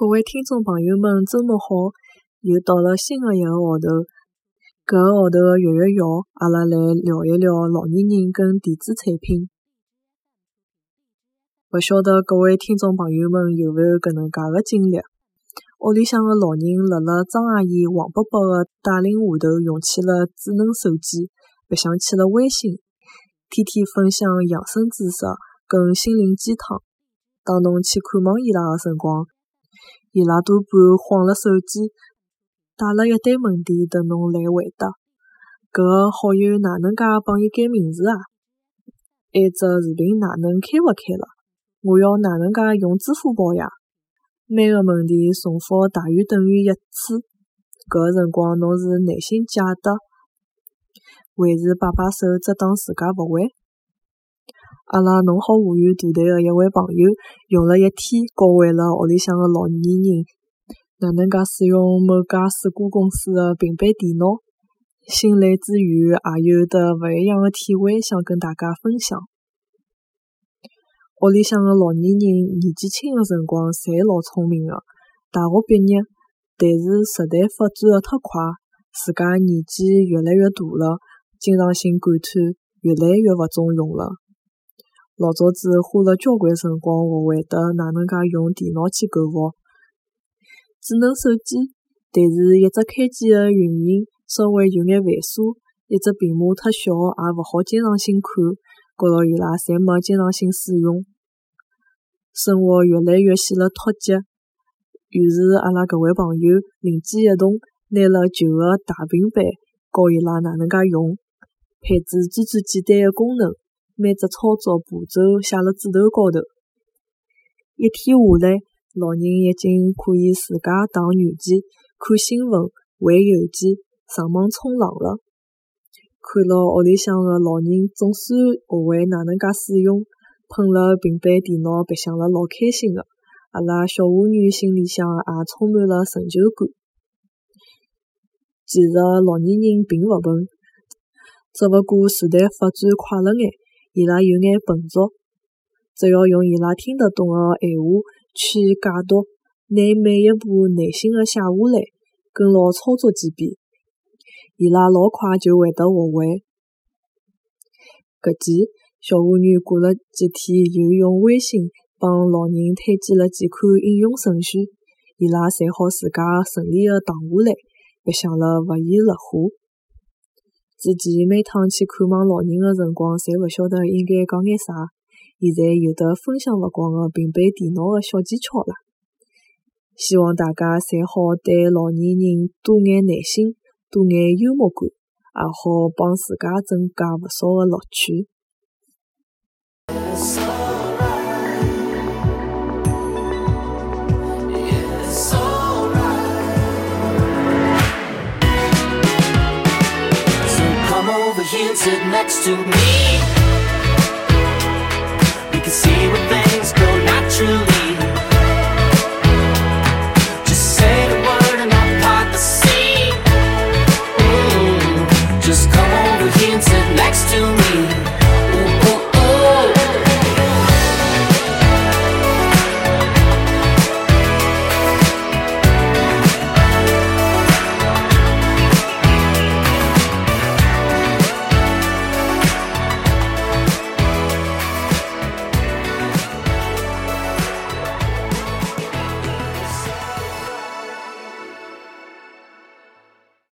各位听众朋友们，周末好！又到了新的一个号头，搿个号头个月月曜，阿拉来聊一聊老年人跟电子产品。勿晓得各位听众朋友们有没有搿能介个经历？屋里向个老人辣辣张阿姨、王伯伯个带领下头，用起了智能手机，白相起了微信，天天分享养生知识跟心灵鸡汤。当侬去看望伊拉个辰光，伊拉多半晃了手机，带了一堆问题等侬来回答。搿好友哪能介帮伊改名字啊？埃只视频哪能开勿开了？我要哪能介用支付宝呀？每个问题重复大于等于一次，搿辰光侬是内心解答，还是摆摆手只当自家勿会？阿拉农好无语团队个一位朋友用了一天教会了屋里向个老年人哪能介使用某家水果公司个平板电脑，心累之余也有得勿一样个体会想跟大家分享。屋里向个老年人年纪轻个辰光侪老聪明个，大学毕业，但是时代发展个太快，自家年纪越来越大了，经常性感叹越来越勿中用了。老早子花了交关辰光学会得哪能介用电脑去购物，智能手机，但是一只开机个运营稍微有眼繁琐，一只屏幕忒小也勿好经常性看，觉着伊拉侪没经常性使用。生活越来越显了脱节，于是阿拉搿位朋友灵机一动，拿了旧个大平板教伊拉哪能介用，配置最最简单个功能。每只操作步骤写辣纸头高头，一天下来，老人已经可以自家打软件、看新闻、回邮件、上网冲浪了。看牢屋里向个老人总算学会哪能介使用，捧了平板电脑白相了老开心个，阿拉小妇女心里向也充满了成就感。其实老年人并勿笨，只勿过时代发展快了眼。伊拉有眼笨拙，只要用伊拉听得懂的闲话去解读，拿每一步耐心的写下来，跟牢操作几遍，伊拉老快就会得学会。搿记，小妇女过了几天又用微信帮老人推荐了几款应用程序，伊拉侪好自家顺利个打下来，白相了勿亦乐乎。之前每趟去看望老人的辰光，侪勿晓得应该讲眼啥，现在有得分享勿光的平板电脑的小技巧了。希望大家侪好对老年人多眼耐心，多眼幽默感，也好帮自家增加勿少的乐趣。Sit next to me. We can see where things go naturally.